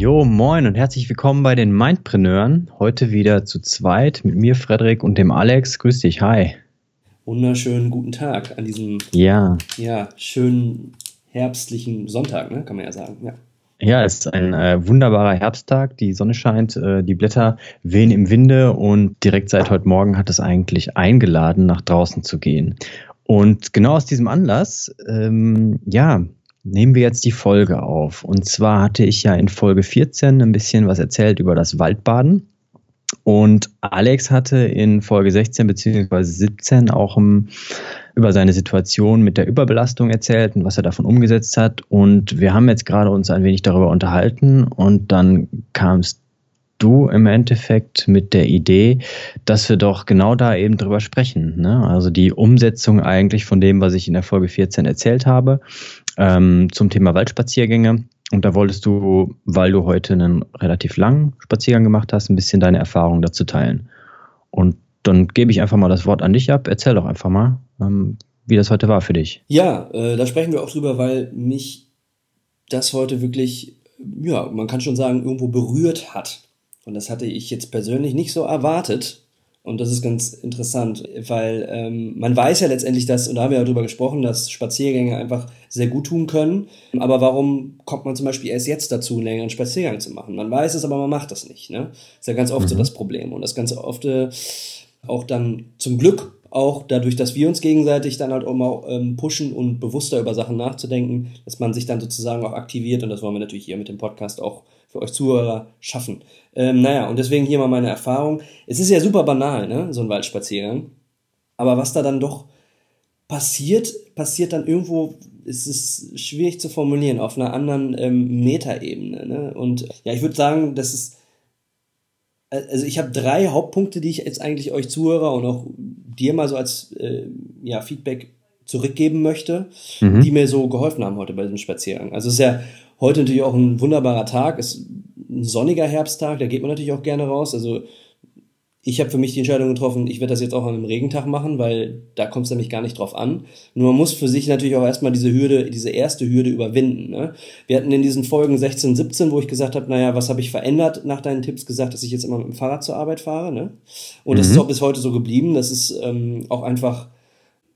Jo, moin und herzlich willkommen bei den Mindpreneuren. Heute wieder zu zweit mit mir, Frederik und dem Alex. Grüß dich, hi. Wunderschönen guten Tag an diesem ja. Ja, schönen herbstlichen Sonntag, ne? kann man ja sagen. Ja. Ja, es ist ein äh, wunderbarer Herbsttag. Die Sonne scheint, äh, die Blätter wehen im Winde und direkt seit heute Morgen hat es eigentlich eingeladen, nach draußen zu gehen. Und genau aus diesem Anlass, ähm, ja, nehmen wir jetzt die Folge auf. Und zwar hatte ich ja in Folge 14 ein bisschen was erzählt über das Waldbaden. Und Alex hatte in Folge 16 bzw. 17 auch um, über seine Situation mit der Überbelastung erzählt und was er davon umgesetzt hat. Und wir haben jetzt gerade uns ein wenig darüber unterhalten und dann kamst du im Endeffekt mit der Idee, dass wir doch genau da eben drüber sprechen. Ne? Also die Umsetzung eigentlich von dem, was ich in der Folge 14 erzählt habe, ähm, zum Thema Waldspaziergänge und da wolltest du, weil du heute einen relativ langen Spaziergang gemacht hast, ein bisschen deine Erfahrungen dazu teilen. Und dann gebe ich einfach mal das Wort an dich ab. Erzähl doch einfach mal, ähm, wie das heute war für dich. Ja, äh, da sprechen wir auch drüber, weil mich das heute wirklich, ja, man kann schon sagen, irgendwo berührt hat. Und das hatte ich jetzt persönlich nicht so erwartet. Und das ist ganz interessant, weil ähm, man weiß ja letztendlich, dass, und da haben wir ja drüber gesprochen, dass Spaziergänge einfach sehr gut tun können. Aber warum kommt man zum Beispiel erst jetzt dazu, einen längeren Spaziergang zu machen? Man weiß es, aber man macht das nicht. Ne? ist ja ganz oft mhm. so das Problem. Und das ganz oft äh, auch dann zum Glück auch dadurch, dass wir uns gegenseitig dann halt auch mal ähm, pushen und bewusster über Sachen nachzudenken, dass man sich dann sozusagen auch aktiviert. Und das wollen wir natürlich hier mit dem Podcast auch für euch Zuhörer schaffen. Ähm, naja, und deswegen hier mal meine Erfahrung. Es ist ja super banal, ne, so ein Waldspaziergang. Aber was da dann doch passiert, passiert dann irgendwo, es ist schwierig zu formulieren, auf einer anderen ähm, Metaebene. Ne? Und ja, ich würde sagen, das ist, also ich habe drei Hauptpunkte, die ich jetzt eigentlich euch Zuhörer und auch dir mal so als äh, ja, Feedback zurückgeben möchte, mhm. die mir so geholfen haben heute bei diesem Spaziergang. Also es ist ja Heute natürlich auch ein wunderbarer Tag, ist ein sonniger Herbsttag, da geht man natürlich auch gerne raus. Also ich habe für mich die Entscheidung getroffen, ich werde das jetzt auch an einem Regentag machen, weil da kommt es nämlich gar nicht drauf an. Nur man muss für sich natürlich auch erstmal diese Hürde, diese erste Hürde überwinden. Ne? Wir hatten in diesen Folgen 16, 17, wo ich gesagt habe, naja, was habe ich verändert nach deinen Tipps gesagt, dass ich jetzt immer mit dem Fahrrad zur Arbeit fahre. Ne? Und mhm. das ist auch bis heute so geblieben. Das ist ähm, auch einfach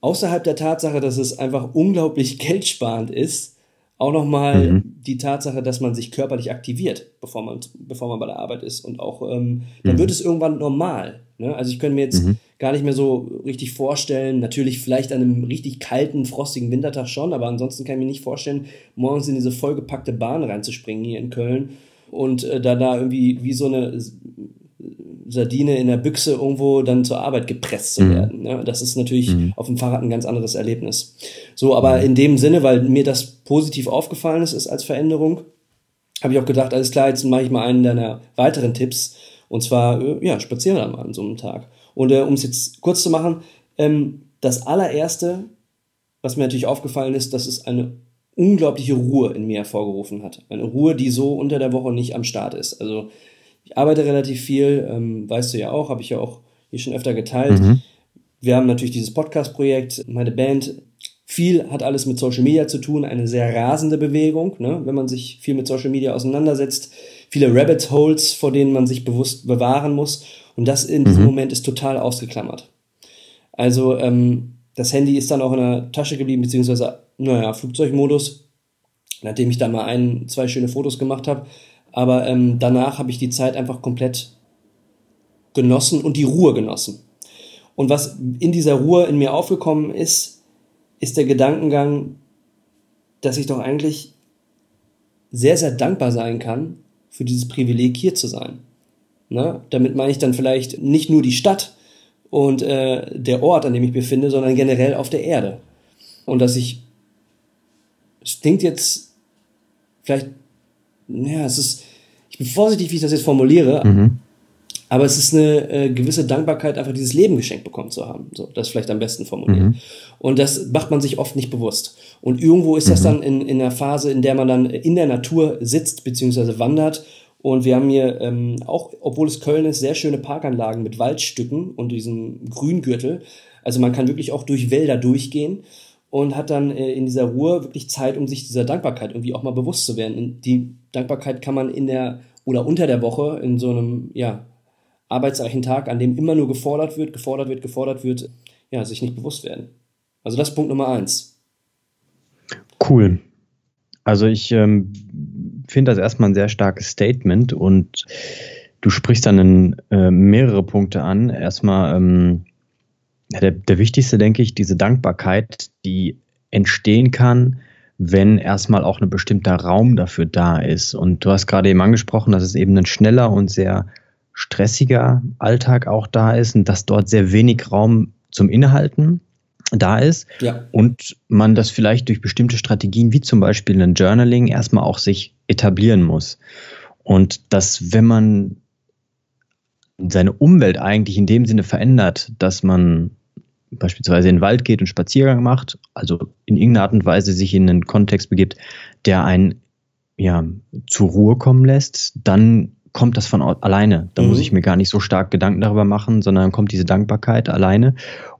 außerhalb der Tatsache, dass es einfach unglaublich geldsparend ist, auch nochmal mhm. die Tatsache, dass man sich körperlich aktiviert, bevor man, bevor man bei der Arbeit ist. Und auch, ähm, dann mhm. wird es irgendwann normal. Ne? Also ich könnte mir jetzt mhm. gar nicht mehr so richtig vorstellen, natürlich vielleicht an einem richtig kalten, frostigen Wintertag schon, aber ansonsten kann ich mir nicht vorstellen, morgens in diese vollgepackte Bahn reinzuspringen hier in Köln und äh, da da irgendwie wie so eine Sardine in der Büchse irgendwo dann zur Arbeit gepresst zu mhm. werden. Ne? Das ist natürlich mhm. auf dem Fahrrad ein ganz anderes Erlebnis. So, aber mhm. in dem Sinne, weil mir das positiv aufgefallen ist, ist als Veränderung, habe ich auch gedacht, alles klar, jetzt mache ich mal einen deiner weiteren Tipps. Und zwar, äh, ja, spazieren dann mal an so einem Tag. Und äh, um es jetzt kurz zu machen, ähm, das allererste, was mir natürlich aufgefallen ist, dass es eine unglaubliche Ruhe in mir hervorgerufen hat. Eine Ruhe, die so unter der Woche nicht am Start ist. Also ich arbeite relativ viel, ähm, weißt du ja auch, habe ich ja auch hier schon öfter geteilt. Mhm. Wir haben natürlich dieses Podcast-Projekt, meine Band. Viel hat alles mit Social Media zu tun, eine sehr rasende Bewegung, ne? wenn man sich viel mit Social Media auseinandersetzt. Viele Rabbit Holes, vor denen man sich bewusst bewahren muss. Und das in diesem mhm. Moment ist total ausgeklammert. Also ähm, das Handy ist dann auch in der Tasche geblieben, beziehungsweise, naja, Flugzeugmodus. Nachdem ich da mal ein, zwei schöne Fotos gemacht habe, aber ähm, danach habe ich die Zeit einfach komplett genossen und die Ruhe genossen. Und was in dieser Ruhe in mir aufgekommen ist, ist der Gedankengang, dass ich doch eigentlich sehr, sehr dankbar sein kann für dieses Privileg hier zu sein. Na, damit meine ich dann vielleicht nicht nur die Stadt und äh, der Ort, an dem ich befinde, sondern generell auf der Erde. Und dass ich, es klingt jetzt vielleicht ja, es ist, ich bin vorsichtig, wie ich das jetzt formuliere, mhm. Aber es ist eine äh, gewisse Dankbarkeit, einfach dieses Leben geschenkt bekommen zu haben. So, das ist vielleicht am besten formuliert. Mhm. Und das macht man sich oft nicht bewusst. Und irgendwo ist das mhm. dann in, in der Phase, in der man dann in der Natur sitzt, beziehungsweise wandert. Und wir haben hier ähm, auch, obwohl es Köln ist, sehr schöne Parkanlagen mit Waldstücken und diesem Grüngürtel. Also man kann wirklich auch durch Wälder durchgehen und hat dann äh, in dieser Ruhe wirklich Zeit, um sich dieser Dankbarkeit irgendwie auch mal bewusst zu werden. Und die Dankbarkeit kann man in der oder unter der Woche in so einem, ja, arbeitsreichen Tag, an dem immer nur gefordert wird, gefordert wird, gefordert wird, ja, sich nicht bewusst werden. Also das ist Punkt Nummer eins. Cool. Also ich ähm, finde das erstmal ein sehr starkes Statement und du sprichst dann in, äh, mehrere Punkte an. Erstmal ähm, der, der wichtigste, denke ich, diese Dankbarkeit, die entstehen kann, wenn erstmal auch ein bestimmter Raum dafür da ist. Und du hast gerade eben angesprochen, dass es eben ein schneller und sehr stressiger Alltag auch da ist und dass dort sehr wenig Raum zum Innehalten da ist ja. und man das vielleicht durch bestimmte Strategien wie zum Beispiel ein Journaling erstmal auch sich etablieren muss. Und dass wenn man seine Umwelt eigentlich in dem Sinne verändert, dass man beispielsweise in den Wald geht und Spaziergang macht, also in irgendeiner Art und Weise sich in einen Kontext begibt, der einen ja, zur Ruhe kommen lässt, dann kommt das von alleine. Da mhm. muss ich mir gar nicht so stark Gedanken darüber machen, sondern kommt diese Dankbarkeit alleine.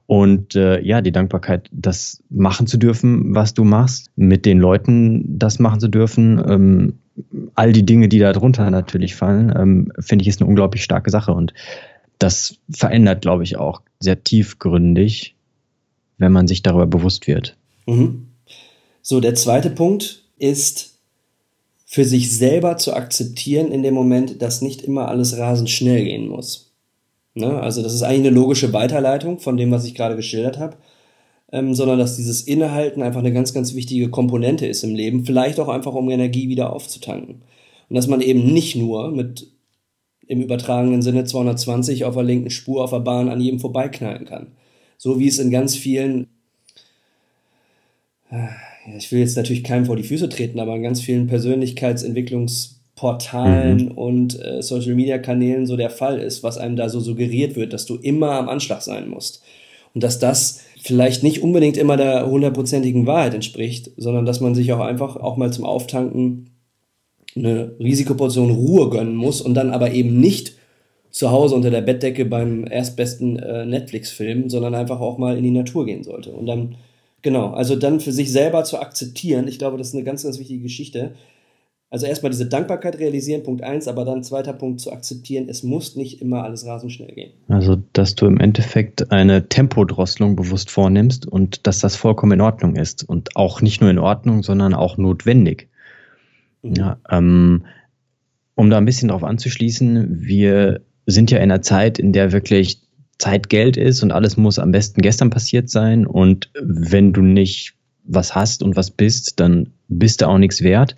Und äh, ja, die Dankbarkeit, das machen zu dürfen, was du machst, mit den Leuten das machen zu dürfen, ähm, all die Dinge, die da drunter natürlich fallen, ähm, finde ich ist eine unglaublich starke Sache. Und das verändert, glaube ich, auch sehr tiefgründig, wenn man sich darüber bewusst wird. Mhm. So, der zweite Punkt ist, für sich selber zu akzeptieren in dem Moment, dass nicht immer alles rasend schnell gehen muss. Ne? Also das ist eigentlich eine logische Weiterleitung von dem, was ich gerade geschildert habe, ähm, sondern dass dieses Innehalten einfach eine ganz, ganz wichtige Komponente ist im Leben, vielleicht auch einfach, um Energie wieder aufzutanken. Und dass man eben nicht nur mit im übertragenen Sinne 220 auf der linken Spur auf der Bahn an jedem vorbeiknallen kann. So wie es in ganz vielen ich will jetzt natürlich keinem vor die Füße treten, aber in ganz vielen Persönlichkeitsentwicklungsportalen mhm. und äh, Social Media Kanälen so der Fall ist, was einem da so suggeriert wird, dass du immer am Anschlag sein musst. Und dass das vielleicht nicht unbedingt immer der hundertprozentigen Wahrheit entspricht, sondern dass man sich auch einfach auch mal zum Auftanken eine Risikoportion Ruhe gönnen muss und dann aber eben nicht zu Hause unter der Bettdecke beim erstbesten äh, Netflix-Film, sondern einfach auch mal in die Natur gehen sollte. Und dann Genau, also dann für sich selber zu akzeptieren, ich glaube, das ist eine ganz, ganz wichtige Geschichte. Also erstmal diese Dankbarkeit realisieren, Punkt eins, aber dann zweiter Punkt zu akzeptieren, es muss nicht immer alles rasend schnell gehen. Also, dass du im Endeffekt eine Tempodrosselung bewusst vornimmst und dass das vollkommen in Ordnung ist und auch nicht nur in Ordnung, sondern auch notwendig. Mhm. Ja, ähm, um da ein bisschen drauf anzuschließen, wir sind ja in einer Zeit, in der wirklich Zeit Geld ist und alles muss am besten gestern passiert sein. Und wenn du nicht was hast und was bist, dann bist du auch nichts wert.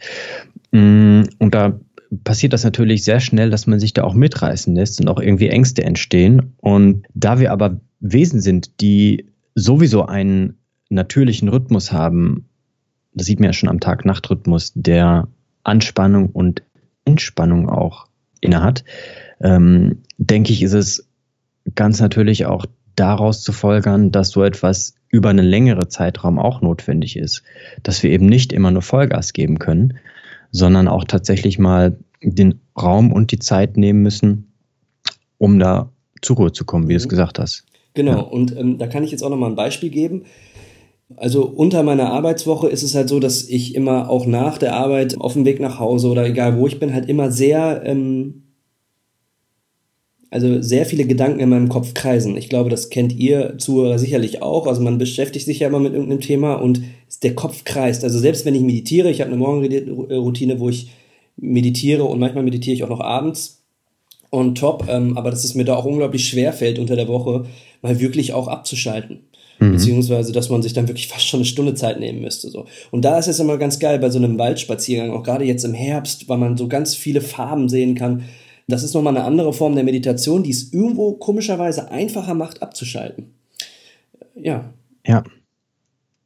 Mm, und da passiert das natürlich sehr schnell, dass man sich da auch mitreißen lässt und auch irgendwie Ängste entstehen. Und da wir aber Wesen sind, die sowieso einen natürlichen Rhythmus haben, das sieht man ja schon am Tag-Nacht-Rhythmus, der Anspannung und Entspannung auch innehat, ähm, denke ich, ist es ganz natürlich auch daraus zu folgern, dass so etwas über einen längeren Zeitraum auch notwendig ist. Dass wir eben nicht immer nur Vollgas geben können, sondern auch tatsächlich mal den Raum und die Zeit nehmen müssen, um da zur Ruhe zu kommen, wie du es mhm. gesagt hast. Genau, ja. und ähm, da kann ich jetzt auch nochmal ein Beispiel geben. Also unter meiner Arbeitswoche ist es halt so, dass ich immer auch nach der Arbeit auf dem Weg nach Hause oder egal wo ich bin, halt immer sehr ähm, also sehr viele Gedanken in meinem Kopf kreisen. Ich glaube, das kennt ihr Zuhörer sicherlich auch. Also man beschäftigt sich ja immer mit irgendeinem Thema und der Kopf kreist. Also selbst wenn ich meditiere, ich habe eine Morgenroutine, wo ich meditiere und manchmal meditiere ich auch noch abends und top, ähm, aber dass es mir da auch unglaublich schwer fällt unter der Woche, mal wirklich auch abzuschalten. Mhm. Beziehungsweise, dass man sich dann wirklich fast schon eine Stunde Zeit nehmen müsste. So. Und da ist es immer ganz geil bei so einem Waldspaziergang, auch gerade jetzt im Herbst, weil man so ganz viele Farben sehen kann das ist nochmal eine andere Form der Meditation, die es irgendwo komischerweise einfacher macht, abzuschalten. Ja. Ja.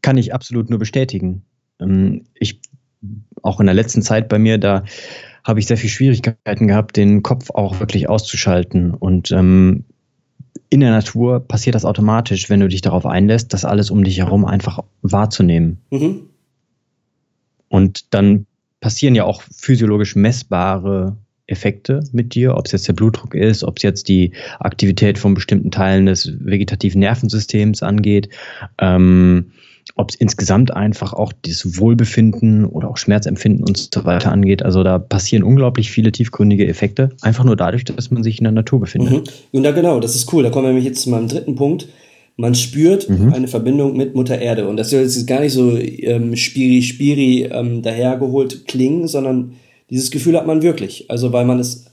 Kann ich absolut nur bestätigen. Ähm, ich, auch in der letzten Zeit bei mir, da habe ich sehr viel Schwierigkeiten gehabt, den Kopf auch wirklich auszuschalten. Und ähm, in der Natur passiert das automatisch, wenn du dich darauf einlässt, das alles um dich herum einfach wahrzunehmen. Mhm. Und dann passieren ja auch physiologisch messbare Effekte mit dir, ob es jetzt der Blutdruck ist, ob es jetzt die Aktivität von bestimmten Teilen des vegetativen Nervensystems angeht. Ähm, ob es insgesamt einfach auch das Wohlbefinden oder auch Schmerzempfinden und so weiter angeht. Also da passieren unglaublich viele tiefgründige Effekte, einfach nur dadurch, dass man sich in der Natur befindet. Mhm. Und da genau, das ist cool. Da kommen wir nämlich jetzt zu meinem dritten Punkt. Man spürt mhm. eine Verbindung mit Mutter Erde. Und das soll jetzt gar nicht so ähm, spiri-spiri ähm, dahergeholt klingen, sondern dieses Gefühl hat man wirklich. Also weil man es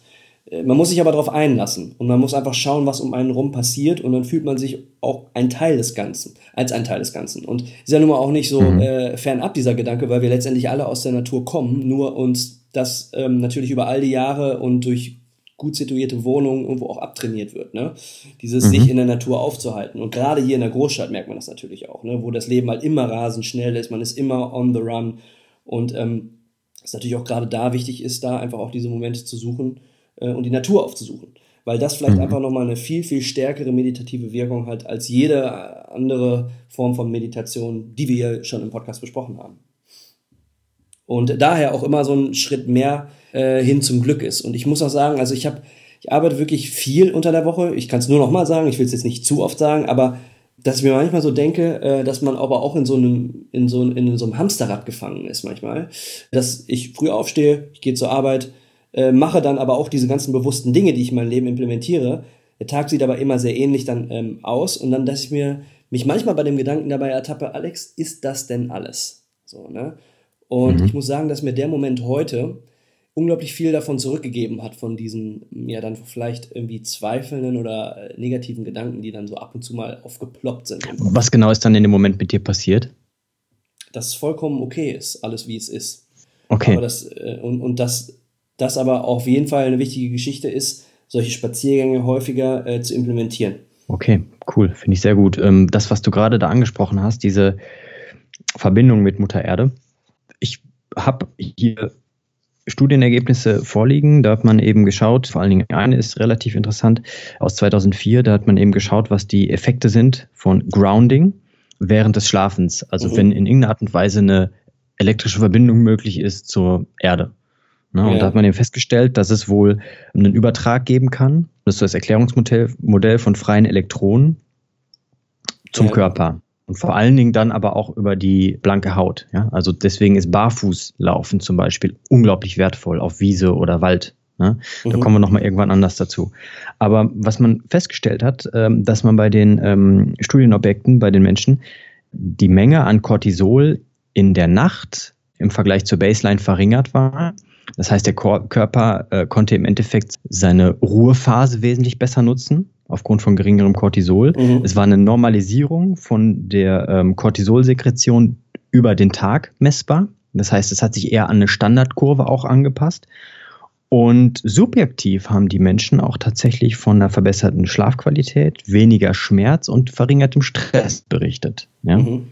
man muss sich aber darauf einlassen und man muss einfach schauen, was um einen rum passiert und dann fühlt man sich auch ein Teil des Ganzen, als ein Teil des Ganzen. Und ist ja nun mal auch nicht so mhm. äh, fernab dieser Gedanke, weil wir letztendlich alle aus der Natur kommen, nur uns das ähm, natürlich über all die Jahre und durch gut situierte Wohnungen irgendwo auch abtrainiert wird, ne? Dieses mhm. sich in der Natur aufzuhalten. Und gerade hier in der Großstadt merkt man das natürlich auch, ne? Wo das Leben halt immer rasend schnell ist, man ist immer on the run und ähm, es natürlich auch gerade da wichtig ist, da einfach auch diese Momente zu suchen, äh, und die Natur aufzusuchen. Weil das vielleicht mhm. einfach nochmal eine viel, viel stärkere meditative Wirkung hat als jede andere Form von Meditation, die wir hier schon im Podcast besprochen haben. Und daher auch immer so ein Schritt mehr äh, hin zum Glück ist. Und ich muss auch sagen, also ich habe, ich arbeite wirklich viel unter der Woche. Ich kann es nur noch mal sagen, ich will es jetzt nicht zu oft sagen, aber dass ich mir manchmal so denke, äh, dass man aber auch in so einem in so, in so einem Hamsterrad gefangen ist manchmal, dass ich früh aufstehe, ich gehe zur Arbeit, äh, mache dann aber auch diese ganzen bewussten Dinge, die ich in meinem Leben implementiere. Der Tag sieht aber immer sehr ähnlich dann ähm, aus und dann, dass ich mir mich manchmal bei dem Gedanken dabei ertappe, Alex, ist das denn alles? So, ne? Und mhm. ich muss sagen, dass mir der Moment heute unglaublich viel davon zurückgegeben hat, von diesen, ja, dann vielleicht irgendwie zweifelnden oder äh, negativen Gedanken, die dann so ab und zu mal aufgeploppt sind. Was genau ist dann in dem Moment mit dir passiert? Dass es vollkommen okay ist, alles wie es ist. Okay. Aber das, äh, und, und das das aber auf jeden Fall eine wichtige Geschichte ist, solche Spaziergänge häufiger äh, zu implementieren. Okay, cool, finde ich sehr gut. Ähm, das, was du gerade da angesprochen hast, diese Verbindung mit Mutter Erde. Ich habe hier Studienergebnisse vorliegen. Da hat man eben geschaut, vor allen Dingen eine ist relativ interessant, aus 2004, da hat man eben geschaut, was die Effekte sind von Grounding während des Schlafens. Also mhm. wenn in irgendeiner Art und Weise eine elektrische Verbindung möglich ist zur Erde. Ne? Ja. Und da hat man eben festgestellt, dass es wohl einen Übertrag geben kann. Das ist das Erklärungsmodell Modell von freien Elektronen zum ja. Körper. Und vor allen Dingen dann aber auch über die blanke Haut. Ja? Also deswegen ist Barfußlaufen zum Beispiel unglaublich wertvoll auf Wiese oder Wald. Ne? Da mhm. kommen wir nochmal irgendwann anders dazu. Aber was man festgestellt hat, ähm, dass man bei den ähm, Studienobjekten, bei den Menschen, die Menge an Cortisol in der Nacht im Vergleich zur Baseline verringert war das heißt, der Körper äh, konnte im Endeffekt seine Ruhephase wesentlich besser nutzen, aufgrund von geringerem Cortisol. Mhm. Es war eine Normalisierung von der ähm, Cortisolsekretion über den Tag messbar. Das heißt, es hat sich eher an eine Standardkurve auch angepasst. Und subjektiv haben die Menschen auch tatsächlich von einer verbesserten Schlafqualität, weniger Schmerz und verringertem Stress berichtet. Ja? Mhm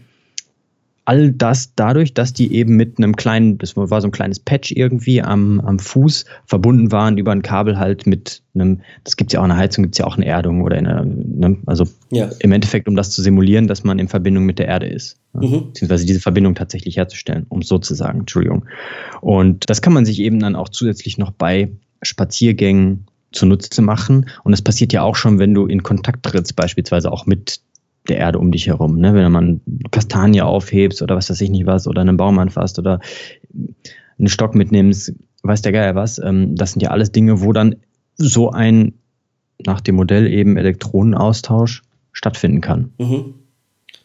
all das dadurch, dass die eben mit einem kleinen, das war so ein kleines Patch irgendwie am, am Fuß verbunden waren über ein Kabel halt mit einem, das gibt ja auch eine Heizung, gibt es ja auch eine Erdung oder eine, ne, also ja. im Endeffekt, um das zu simulieren, dass man in Verbindung mit der Erde ist. Mhm. Beziehungsweise diese Verbindung tatsächlich herzustellen, um so zu sagen, Entschuldigung. Und das kann man sich eben dann auch zusätzlich noch bei Spaziergängen zunutze machen. Und das passiert ja auch schon, wenn du in Kontakt trittst, beispielsweise auch mit der Erde um dich herum. Ne? Wenn man Kastanie aufhebst oder was weiß ich nicht was oder einen Baum anfasst oder einen Stock mitnimmst, weiß der Geier was. Ähm, das sind ja alles Dinge, wo dann so ein nach dem Modell eben Elektronenaustausch stattfinden kann. Mhm.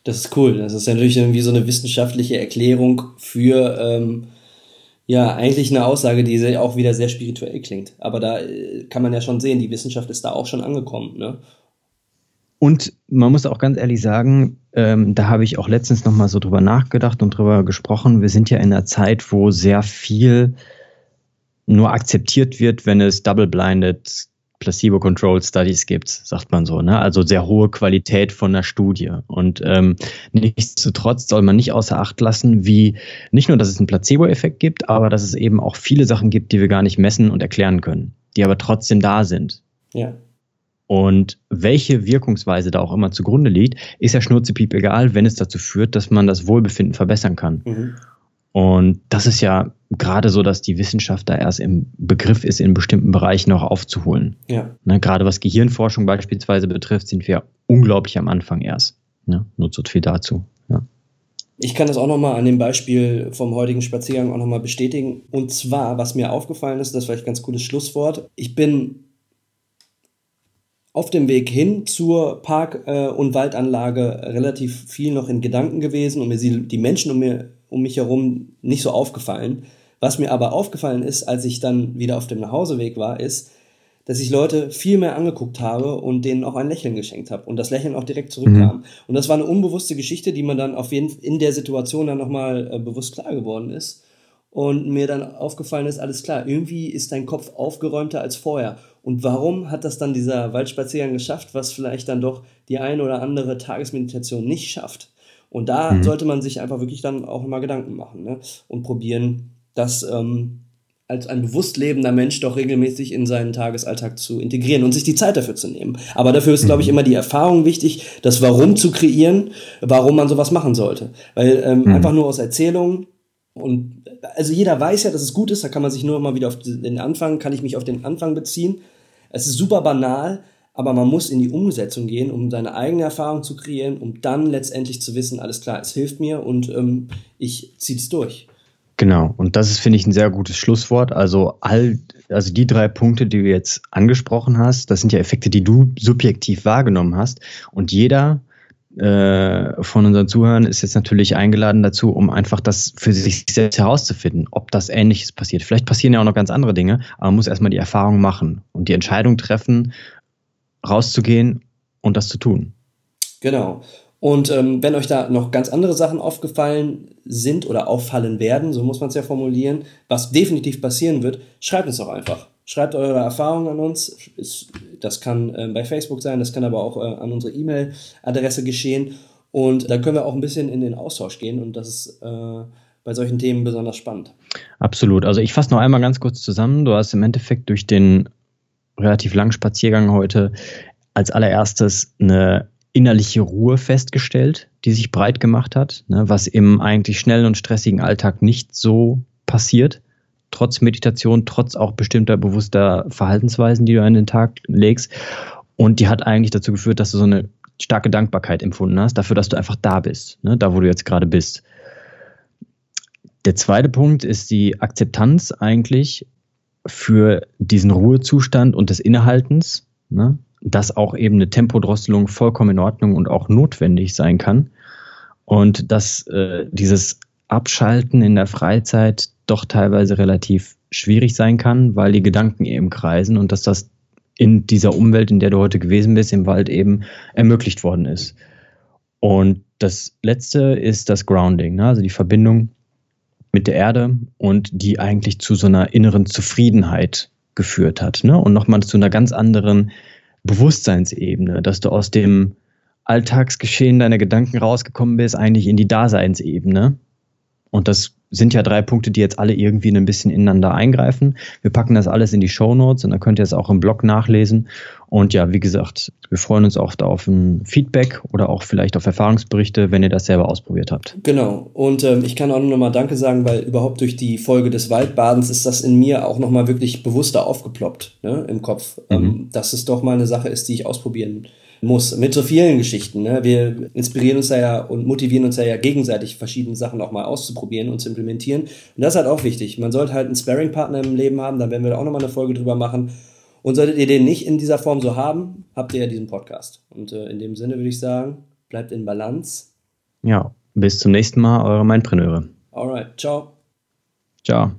Das ist cool. Das ist natürlich irgendwie so eine wissenschaftliche Erklärung für ähm, ja eigentlich eine Aussage, die auch wieder sehr spirituell klingt. Aber da äh, kann man ja schon sehen, die Wissenschaft ist da auch schon angekommen. Ne? Und man muss auch ganz ehrlich sagen, ähm, da habe ich auch letztens nochmal so drüber nachgedacht und drüber gesprochen. Wir sind ja in einer Zeit, wo sehr viel nur akzeptiert wird, wenn es double-blinded Placebo-Controlled Studies gibt, sagt man so. Ne? Also sehr hohe Qualität von der Studie. Und ähm, nichtsdestotrotz soll man nicht außer Acht lassen, wie nicht nur, dass es einen Placebo-Effekt gibt, aber dass es eben auch viele Sachen gibt, die wir gar nicht messen und erklären können, die aber trotzdem da sind. Ja. Und welche Wirkungsweise da auch immer zugrunde liegt, ist ja schnurzepiep egal, wenn es dazu führt, dass man das Wohlbefinden verbessern kann. Mhm. Und das ist ja gerade so, dass die Wissenschaft da erst im Begriff ist, in bestimmten Bereichen noch aufzuholen. Ja. Ne, gerade was Gehirnforschung beispielsweise betrifft, sind wir unglaublich am Anfang erst. Ne? Nur so viel dazu. Ja. Ich kann das auch nochmal an dem Beispiel vom heutigen Spaziergang auch nochmal bestätigen. Und zwar, was mir aufgefallen ist, das ist vielleicht ein ganz cooles Schlusswort. Ich bin auf dem Weg hin zur Park- äh, und Waldanlage relativ viel noch in Gedanken gewesen und mir die Menschen um, mir, um mich herum nicht so aufgefallen. Was mir aber aufgefallen ist, als ich dann wieder auf dem Nachhauseweg war, ist, dass ich Leute viel mehr angeguckt habe und denen auch ein Lächeln geschenkt habe und das Lächeln auch direkt zurückkam. Mhm. Und das war eine unbewusste Geschichte, die man dann auf jeden in der Situation dann nochmal äh, bewusst klar geworden ist und mir dann aufgefallen ist, alles klar, irgendwie ist dein Kopf aufgeräumter als vorher. Und warum hat das dann dieser Waldspaziergang geschafft, was vielleicht dann doch die eine oder andere Tagesmeditation nicht schafft? Und da mhm. sollte man sich einfach wirklich dann auch mal Gedanken machen ne? und probieren, das ähm, als ein bewusst lebender Mensch doch regelmäßig in seinen Tagesalltag zu integrieren und sich die Zeit dafür zu nehmen. Aber dafür ist, glaube ich, mhm. immer die Erfahrung wichtig, das Warum zu kreieren, warum man sowas machen sollte. Weil ähm, mhm. einfach nur aus Erzählungen und also jeder weiß ja, dass es gut ist, da kann man sich nur mal wieder auf den Anfang, kann ich mich auf den Anfang beziehen. Es ist super banal, aber man muss in die Umsetzung gehen, um seine eigene Erfahrung zu kreieren, um dann letztendlich zu wissen, alles klar, es hilft mir und ähm, ich ziehe es durch. Genau, und das ist, finde ich, ein sehr gutes Schlusswort. Also all, also die drei Punkte, die du jetzt angesprochen hast, das sind ja Effekte, die du subjektiv wahrgenommen hast. Und jeder äh, von unseren Zuhörern ist jetzt natürlich eingeladen dazu, um einfach das für sich selbst herauszufinden, ob das Ähnliches passiert. Vielleicht passieren ja auch noch ganz andere Dinge, aber man muss erstmal die Erfahrung machen und die Entscheidung treffen, rauszugehen und das zu tun. Genau. Und ähm, wenn euch da noch ganz andere Sachen aufgefallen sind oder auffallen werden, so muss man es ja formulieren, was definitiv passieren wird, schreibt uns doch einfach. Schreibt eure Erfahrungen an uns. Das kann äh, bei Facebook sein, das kann aber auch äh, an unsere E-Mail-Adresse geschehen. Und da können wir auch ein bisschen in den Austausch gehen und das ist äh, bei solchen Themen besonders spannend. Absolut. Also ich fasse noch einmal ganz kurz zusammen. Du hast im Endeffekt durch den relativ langen Spaziergang heute als allererstes eine innerliche Ruhe festgestellt, die sich breit gemacht hat, ne, was im eigentlich schnellen und stressigen Alltag nicht so passiert trotz Meditation, trotz auch bestimmter bewusster Verhaltensweisen, die du an den Tag legst. Und die hat eigentlich dazu geführt, dass du so eine starke Dankbarkeit empfunden hast, dafür, dass du einfach da bist, ne? da wo du jetzt gerade bist. Der zweite Punkt ist die Akzeptanz eigentlich für diesen Ruhezustand und des Innehaltens, ne? dass auch eben eine Tempodrosselung vollkommen in Ordnung und auch notwendig sein kann. Und dass äh, dieses Abschalten in der Freizeit doch teilweise relativ schwierig sein kann, weil die Gedanken eben kreisen und dass das in dieser Umwelt, in der du heute gewesen bist, im Wald eben ermöglicht worden ist. Und das letzte ist das Grounding, ne? also die Verbindung mit der Erde und die eigentlich zu so einer inneren Zufriedenheit geführt hat. Ne? Und nochmal zu einer ganz anderen Bewusstseinsebene, dass du aus dem Alltagsgeschehen deiner Gedanken rausgekommen bist, eigentlich in die Daseinsebene. Und das sind ja drei Punkte, die jetzt alle irgendwie ein bisschen ineinander eingreifen. Wir packen das alles in die Show Notes und dann könnt ihr es auch im Blog nachlesen. Und ja, wie gesagt, wir freuen uns auch auf ein Feedback oder auch vielleicht auf Erfahrungsberichte, wenn ihr das selber ausprobiert habt. Genau. Und ähm, ich kann auch nochmal Danke sagen, weil überhaupt durch die Folge des Waldbadens ist das in mir auch nochmal wirklich bewusster aufgeploppt ne, im Kopf, mhm. ähm, dass es doch mal eine Sache ist, die ich ausprobieren muss. Mit so vielen Geschichten. Ne? Wir inspirieren uns da ja und motivieren uns da ja gegenseitig, verschiedene Sachen auch mal auszuprobieren und zu implementieren. Und das ist halt auch wichtig. Man sollte halt einen Sparring-Partner im Leben haben, da werden wir auch nochmal eine Folge drüber machen. Und solltet ihr den nicht in dieser Form so haben, habt ihr ja diesen Podcast. Und äh, in dem Sinne würde ich sagen, bleibt in Balance. Ja, bis zum nächsten Mal, eure Mindpreneure. Alright, ciao. Ciao.